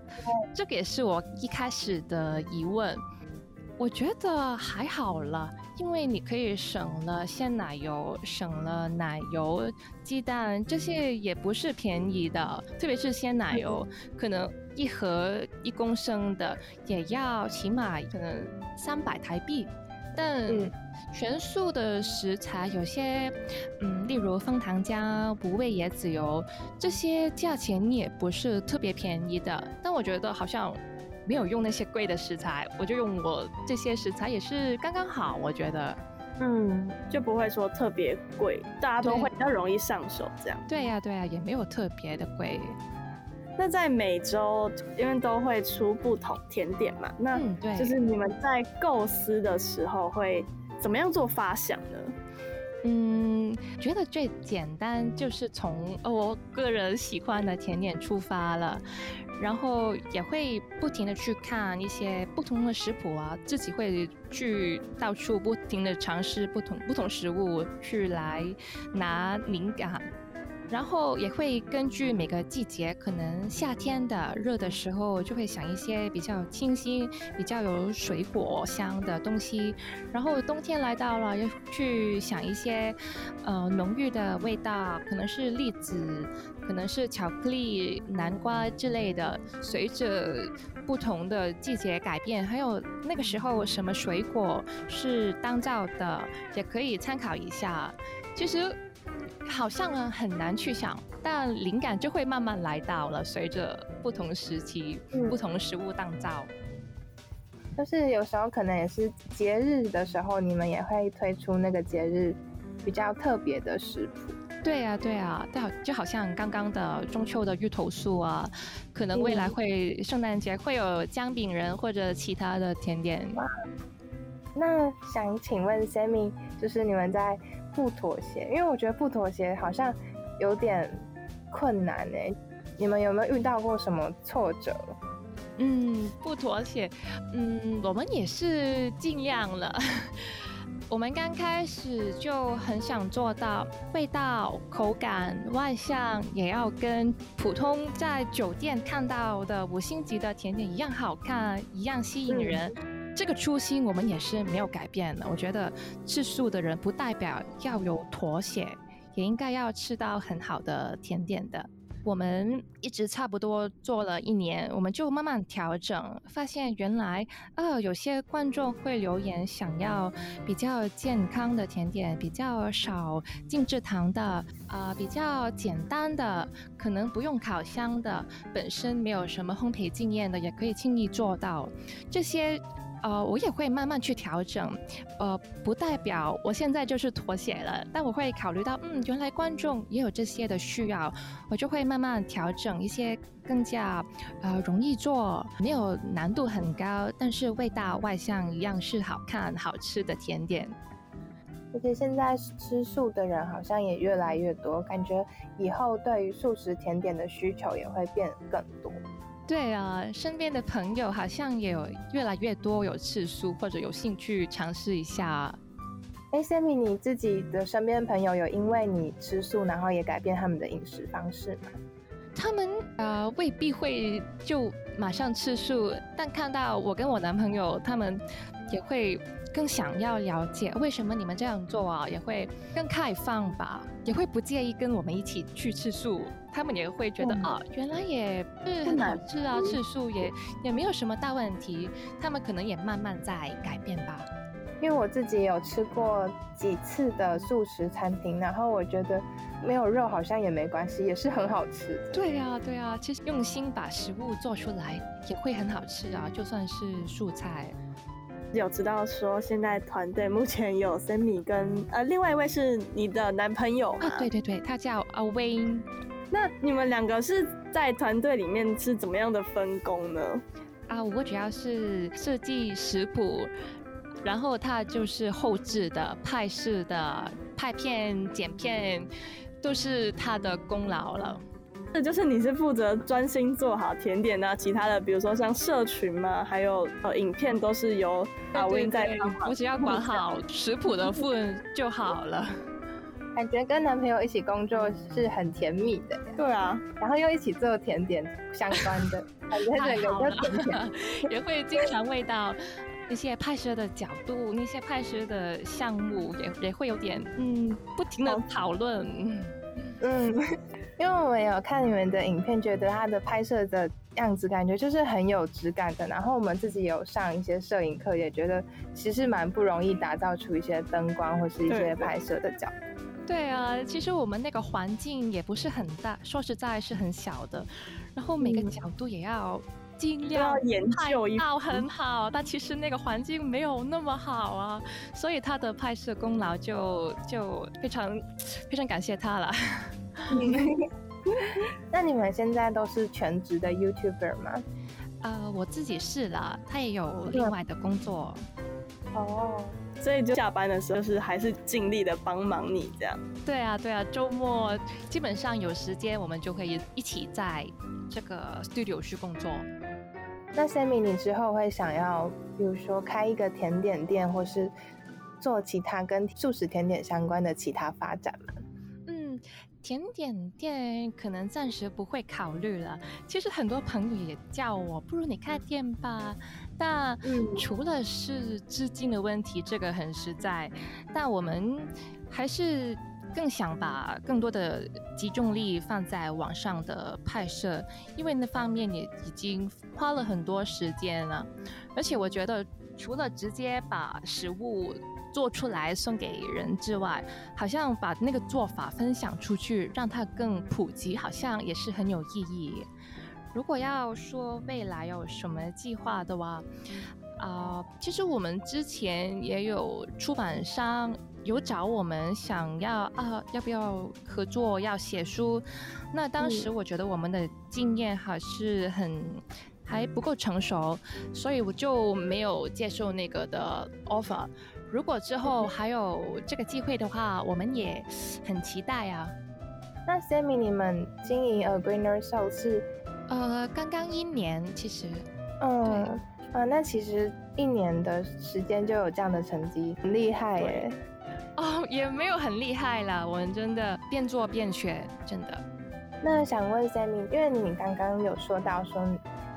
这个也是我一开始的疑问。我觉得还好了，因为你可以省了鲜奶油，省了奶油、鸡蛋这些也不是便宜的，特别是鲜奶油，可能一盒一公升的也要起码可能三百台币。但全素的食材有些，嗯，例如枫糖浆、不味椰子油这些，价钱也不是特别便宜的。但我觉得好像。没有用那些贵的食材，我就用我这些食材也是刚刚好，我觉得，嗯，就不会说特别贵，大家都会比较容易上手这样。对呀，对呀，也没有特别的贵。那在每周因为都会出不同甜点嘛，那就是你们在构思的时候会怎么样做发想呢？嗯，觉得最简单就是从我个人喜欢的甜点出发了。然后也会不停的去看一些不同的食谱啊，自己会去到处不停的尝试不同不同食物，去来拿灵感。然后也会根据每个季节，可能夏天的热的时候，就会想一些比较清新、比较有水果香的东西。然后冬天来到了，又去想一些呃浓郁的味道，可能是栗子，可能是巧克力、南瓜之类的。随着不同的季节改变，还有那个时候什么水果是当造的，也可以参考一下。其实。好像很难去想，但灵感就会慢慢来到了。随着不同时期、不同食物当造，就是有时候可能也是节日的时候，你们也会推出那个节日比较特别的食谱。对啊，对啊，对，就好像刚刚的中秋的芋头酥啊，可能未来会圣诞节会有姜饼人或者其他的甜点。那想请问 Sammy，就是你们在。不妥协，因为我觉得不妥协好像有点困难哎。你们有没有遇到过什么挫折？嗯，不妥协，嗯，我们也是尽量了。我们刚开始就很想做到味道、口感、外向也要跟普通在酒店看到的五星级的甜点一样好看，一样吸引人。这个初心我们也是没有改变的。我觉得吃素的人不代表要有妥协，也应该要吃到很好的甜点的。我们一直差不多做了一年，我们就慢慢调整，发现原来呃有些观众会留言想要比较健康的甜点，比较少精制糖的，啊比较简单的，可能不用烤箱的，本身没有什么烘焙经验的也可以轻易做到这些。呃，我也会慢慢去调整，呃，不代表我现在就是妥协了，但我会考虑到，嗯，原来观众也有这些的需要，我就会慢慢调整一些更加呃容易做、没有难度很高，但是味道外向一样是好看好吃的甜点。而且现在吃素的人好像也越来越多，感觉以后对于素食甜点的需求也会变更多。对啊，身边的朋友好像也有越来越多有吃素或者有兴趣尝试一下。哎，Sammy，你自己的身边朋友有因为你吃素，然后也改变他们的饮食方式吗？他们呃未必会就马上吃素，但看到我跟我男朋友，他们也会更想要了解为什么你们这样做啊，也会更开放吧，也会不介意跟我们一起去吃素。他们也会觉得啊，原来也是很好吃啊，吃素也也没有什么大问题。他们可能也慢慢在改变吧。因为我自己有吃过几次的素食餐厅，然后我觉得没有肉好像也没关系，也是很好吃。对呀，对呀，其实用心把食物做出来也会很好吃啊，就算是素菜。有知道说现在团队目前有 Sammy 跟呃另外一位是你的男朋友啊？对对对，他叫阿 Wayne。那你们两个是在团队里面是怎么样的分工呢？啊，我主要是设计食谱，然后他就是后置的、拍摄的、拍片、剪片，都是他的功劳了。这就是你是负责专心做好甜点呢，其他的比如说像社群嘛，还有呃影片都是由阿威在帮忙。我只要管好食谱的部分就好了。感觉跟男朋友一起工作是很甜蜜的，对啊，然后又一起做甜点相关的，感觉整个就甜甜，也会经常味道那些拍摄的角度，那些拍摄的项目也也会有点嗯，不停的讨论，嗯，因为我们有看你们的影片，觉得它的拍摄的样子感觉就是很有质感的，然后我们自己有上一些摄影课，也觉得其实蛮不容易打造出一些灯光或是一些拍摄的角度。对啊，其实我们那个环境也不是很大，说实在是很小的，然后每个角度也要尽量拍到很好，但其实那个环境没有那么好啊，所以他的拍摄功劳就就非常非常感谢他了。那你们现在都是全职的 YouTuber 吗？呃，我自己是了，他也有另外的工作。哦。所以就下班的时候是还是尽力的帮忙你这样。对啊，对啊，周末基本上有时间我们就可以一起在这个 studio 去工作。那 Sammy，你之后会想要，比如说开一个甜点店，或是做其他跟素食甜点相关的其他发展吗？嗯，甜点店可能暂时不会考虑了。其实很多朋友也叫我，不如你开店吧。但除了是资金的问题，这个很实在。但我们还是更想把更多的集中力放在网上的拍摄，因为那方面也已经花了很多时间了。而且我觉得，除了直接把食物做出来送给人之外，好像把那个做法分享出去，让它更普及，好像也是很有意义。如果要说未来有什么计划的话，啊，其实我们之前也有出版商有找我们，想要啊，要不要合作，要写书。那当时我觉得我们的经验还是很还不够成熟，所以我就没有接受那个的 offer。如果之后还有这个机会的话，我们也很期待啊。那 Sammy，你们经营 A Greener Show 是？呃，刚刚一年，其实，嗯，啊，那其实一年的时间就有这样的成绩，很厉害耶。哦，也没有很厉害啦，我们真的边做边学，真的。那想问 Sammy，因为你刚刚有说到说，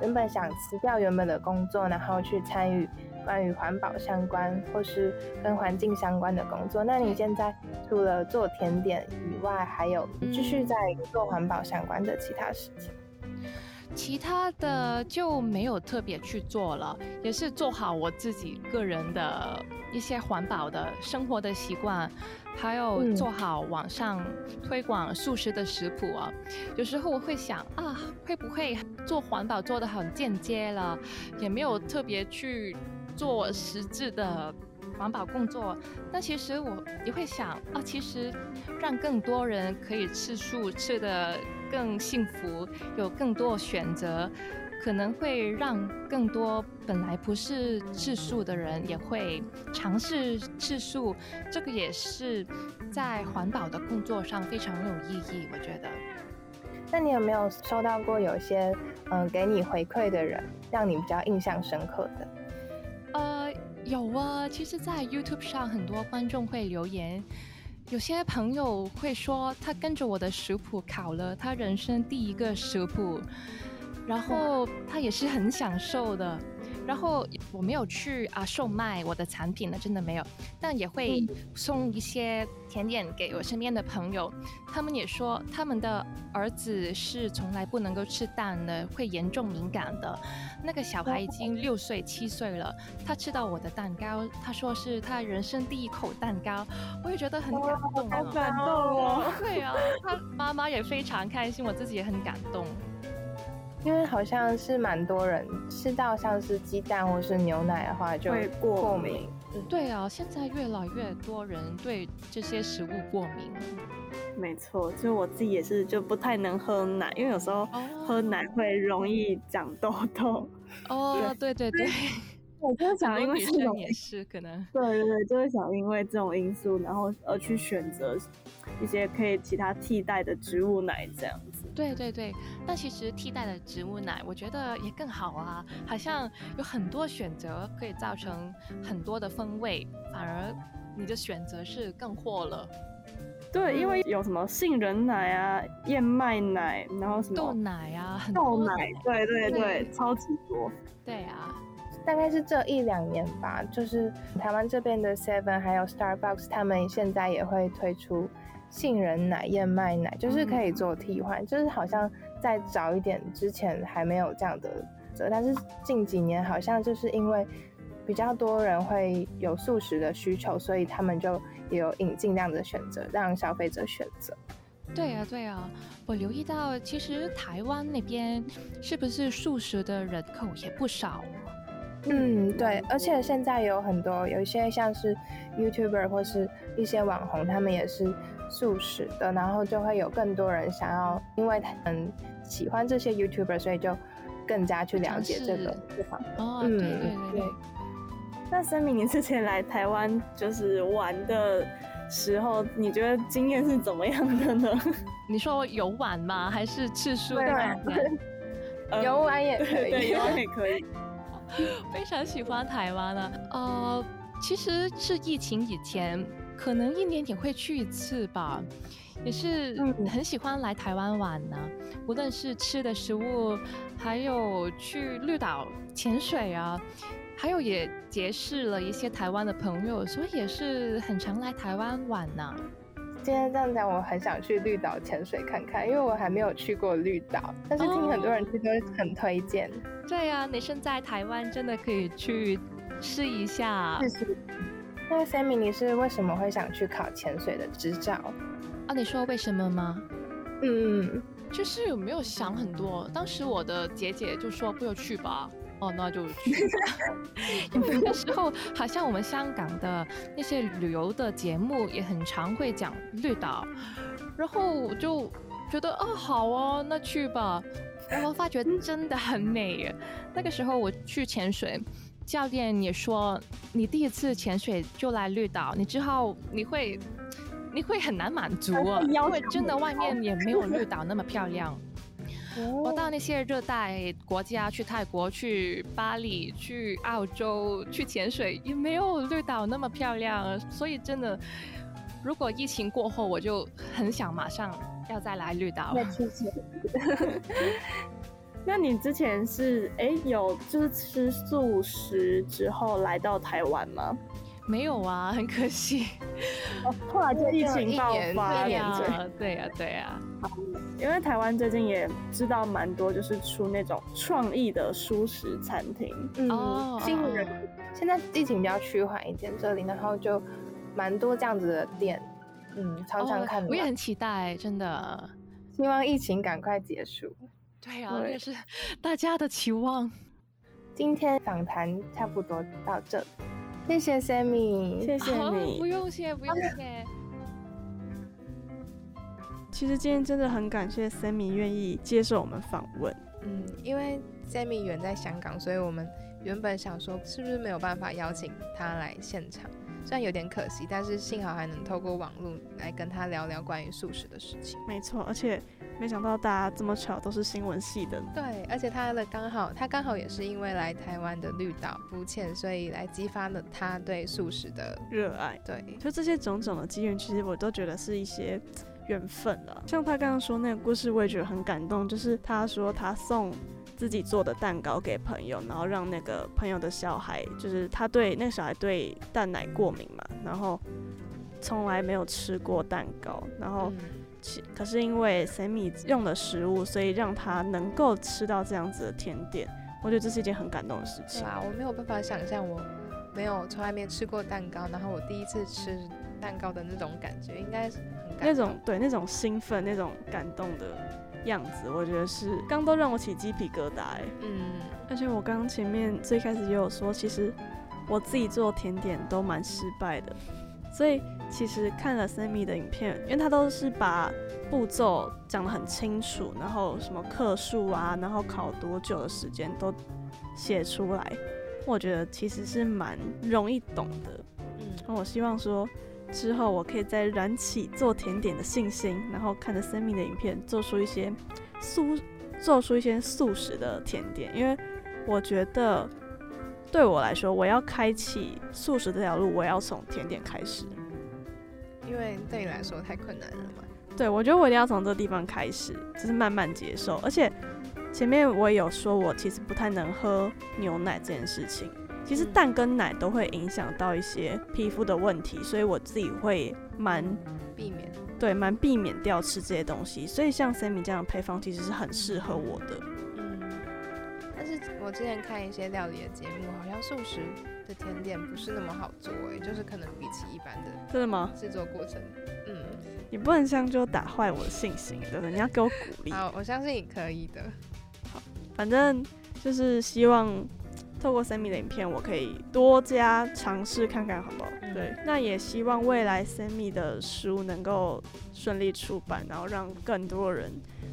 原本想辞掉原本的工作，然后去参与关于环保相关或是跟环境相关的工作，那你现在除了做甜点以外，还有继续在做环保相关的其他事情？其他的就没有特别去做了，也是做好我自己个人的一些环保的生活的习惯，还有做好网上推广素食的食谱啊。有时候我会想啊，会不会做环保做的很间接了，也没有特别去做实质的。环保工作，但其实我也会想啊，其实让更多人可以吃素，吃的更幸福，有更多选择，可能会让更多本来不是吃素的人也会尝试吃素。这个也是在环保的工作上非常有意义，我觉得。那你有没有收到过有些嗯给你回馈的人，让你比较印象深刻的？呃。有啊，其实，在 YouTube 上很多观众会留言，有些朋友会说他跟着我的食谱考了他人生第一个食谱，然后他也是很享受的。然后我没有去啊售卖我的产品呢，真的没有，但也会送一些甜点给我身边的朋友。他们也说他们的儿子是从来不能够吃蛋的，会严重敏感的。那个小孩已经六岁七岁了，他吃到我的蛋糕，他说是他人生第一口蛋糕，我也觉得很感动，好感动哦。对啊，他妈妈也非常开心，我自己也很感动。因为好像是蛮多人吃到像是鸡蛋或是牛奶的话就会过敏。对啊，现在越来越多人对这些食物过敏。没错，就我自己也是，就不太能喝奶，因为有时候喝奶会容易长痘痘。哦，对对对。我就想，因为这种也是可能。对对对，就会想因为这种因素，然后而去选择一些可以其他替代的植物奶这样子。对对对，但其实替代的植物奶，我觉得也更好啊，好像有很多选择可以造成很多的风味，反而你的选择是更阔了。对，因为有什么杏仁奶啊、燕麦奶，然后什么豆奶啊，豆奶，对对对，超级多。对啊。大概是这一两年吧，就是台湾这边的 Seven 还有 Starbucks，他们现在也会推出杏仁奶、燕麦奶，就是可以做替换。就是好像在早一点之前还没有这样的，但是近几年好像就是因为比较多人会有素食的需求，所以他们就也有引进这样的选择，让消费者选择。对啊，对啊，我留意到其实台湾那边是不是素食的人口也不少？嗯，对，而且现在有很多有一些像是 YouTuber 或是一些网红，他们也是素食的，然后就会有更多人想要，因为他们喜欢这些 YouTuber，所以就更加去了解这个地方。哦，对对对。那森明，你之前来台湾就是玩的时候，你觉得经验是怎么样的呢？你说游玩吗？还是次数？游玩也可以，游玩也可以。非常喜欢台湾啊！呃，其实是疫情以前，可能一年也会去一次吧，也是很喜欢来台湾玩呢。无论是吃的食物，还有去绿岛潜水啊，还有也结识了一些台湾的朋友，所以也是很常来台湾玩呢。今天这样讲，我很想去绿岛潜水看看，因为我还没有去过绿岛，但是听很多人去都很推荐。对呀，你身在台湾真的可以去试一下。试试。那 Sammy，你是为什么会想去考潜水的执照？啊，你说为什么吗？嗯，就是有没有想很多？当时我的姐姐就说不要去吧。哦，那就去。因为那时候好像我们香港的那些旅游的节目也很常会讲绿岛，然后我就觉得哦好哦，那去吧。然后发觉真的很美。那个时候我去潜水，教练也说你第一次潜水就来绿岛，你之后你会你会很难满足啊，因为真的外面也没有绿岛那么漂亮。我到那些热带国家，去泰国、去巴黎、去澳洲、去潜水，也没有绿岛那么漂亮。所以真的，如果疫情过后，我就很想马上要再来绿岛。那你之前是哎有就是吃素食之后来到台湾吗？没有啊，很可惜。后来就疫情爆发，对呀，对呀，对呀。因为台湾最近也知道蛮多，就是出那种创意的素食餐厅。嗯，新人现在疫情比较趋缓一点，这里然后就蛮多这样子的店。嗯，常常看。我也很期待，真的。希望疫情赶快结束。对啊，这是大家的期望。今天访谈差不多到这。谢谢 Sammy，谢谢你，不用谢，不用谢。其实今天真的很感谢 Sammy 愿意接受我们访问。嗯，因为 Sammy 远在香港，所以我们原本想说是不是没有办法邀请他来现场，虽然有点可惜，但是幸好还能透过网络来跟他聊聊关于素食的事情。没错，而且。没想到大家这么巧都是新闻系的，对，而且他的刚好他刚好也是因为来台湾的绿岛浮潜，所以来激发了他对素食的热爱。对，就这些种种的机缘，其实我都觉得是一些缘分了。像他刚刚说那个故事，我也觉得很感动，就是他说他送。自己做的蛋糕给朋友，然后让那个朋友的小孩，就是他对那个小孩对蛋奶过敏嘛，然后从来没有吃过蛋糕，然后其可是因为 Sammy 用的食物，所以让他能够吃到这样子的甜点，我觉得这是一件很感动的事情。啊，我没有办法想象我没有从来没吃过蛋糕，然后我第一次吃蛋糕的那种感觉，应该是很那种对那种兴奋、那种感动的样子，我觉得是刚都让我起鸡皮疙瘩哎。嗯，而且我刚刚前面最开始也有说，其实我自己做甜点都蛮失败的，所以其实看了 Sammy 的影片，因为他都是把步骤讲得很清楚，然后什么克数啊，然后烤多久的时间都写出来，我觉得其实是蛮容易懂的。嗯，那我希望说。之后我可以再燃起做甜点的信心，然后看着 Sammy 的影片，做出一些素，做出一些素食的甜点。因为我觉得对我来说，我要开启素食这条路，我要从甜点开始。因为对你来说太困难了嘛？对，我觉得我一定要从这个地方开始，就是慢慢接受。而且前面我也有说，我其实不太能喝牛奶这件事情。其实蛋跟奶都会影响到一些皮肤的问题，所以我自己会蛮避免，对，蛮避免掉吃这些东西。所以像 Sammy 这样的配方其实是很适合我的。嗯，但是我之前看一些料理的节目，好像素食的甜点不是那么好做，哎，就是可能比起一般的，真的吗？制作过程，嗯，你不能这样就打坏我的信心，对不对？你要给我鼓励。好，我相信你可以的。好，反正就是希望。透过 Sammy 的影片，我可以多加尝试看看，好不好？对，那也希望未来 Sammy 的书能够顺利出版，然后让更多人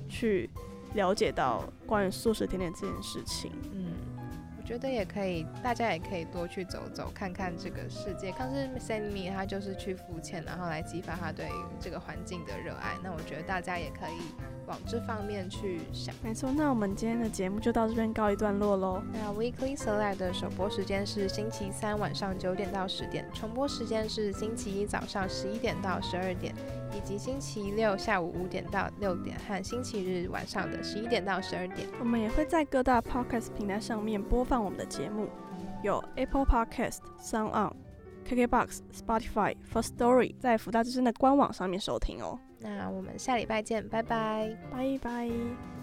去了解到关于素食甜点这件事情。嗯，觉得也可以，大家也可以多去走走，看看这个世界。可是 Sammy 他就是去浮潜，然后来激发他对这个环境的热爱。那我觉得大家也可以。往这方面去想，没错。那我们今天的节目就到这边告一段落喽。那 Weekly Select 的首播时间是星期三晚上九点到十点，重播时间是星期一早上十一点到十二点，以及星期六下午五点到六点和星期日晚上的十一点到十二点。我们也会在各大 Podcast 平台上面播放我们的节目，有 Apple Podcast、Sound On、KKBox、Spotify、First Story，在福大之声的官网上面收听哦。那我们下礼拜见，拜拜，拜拜。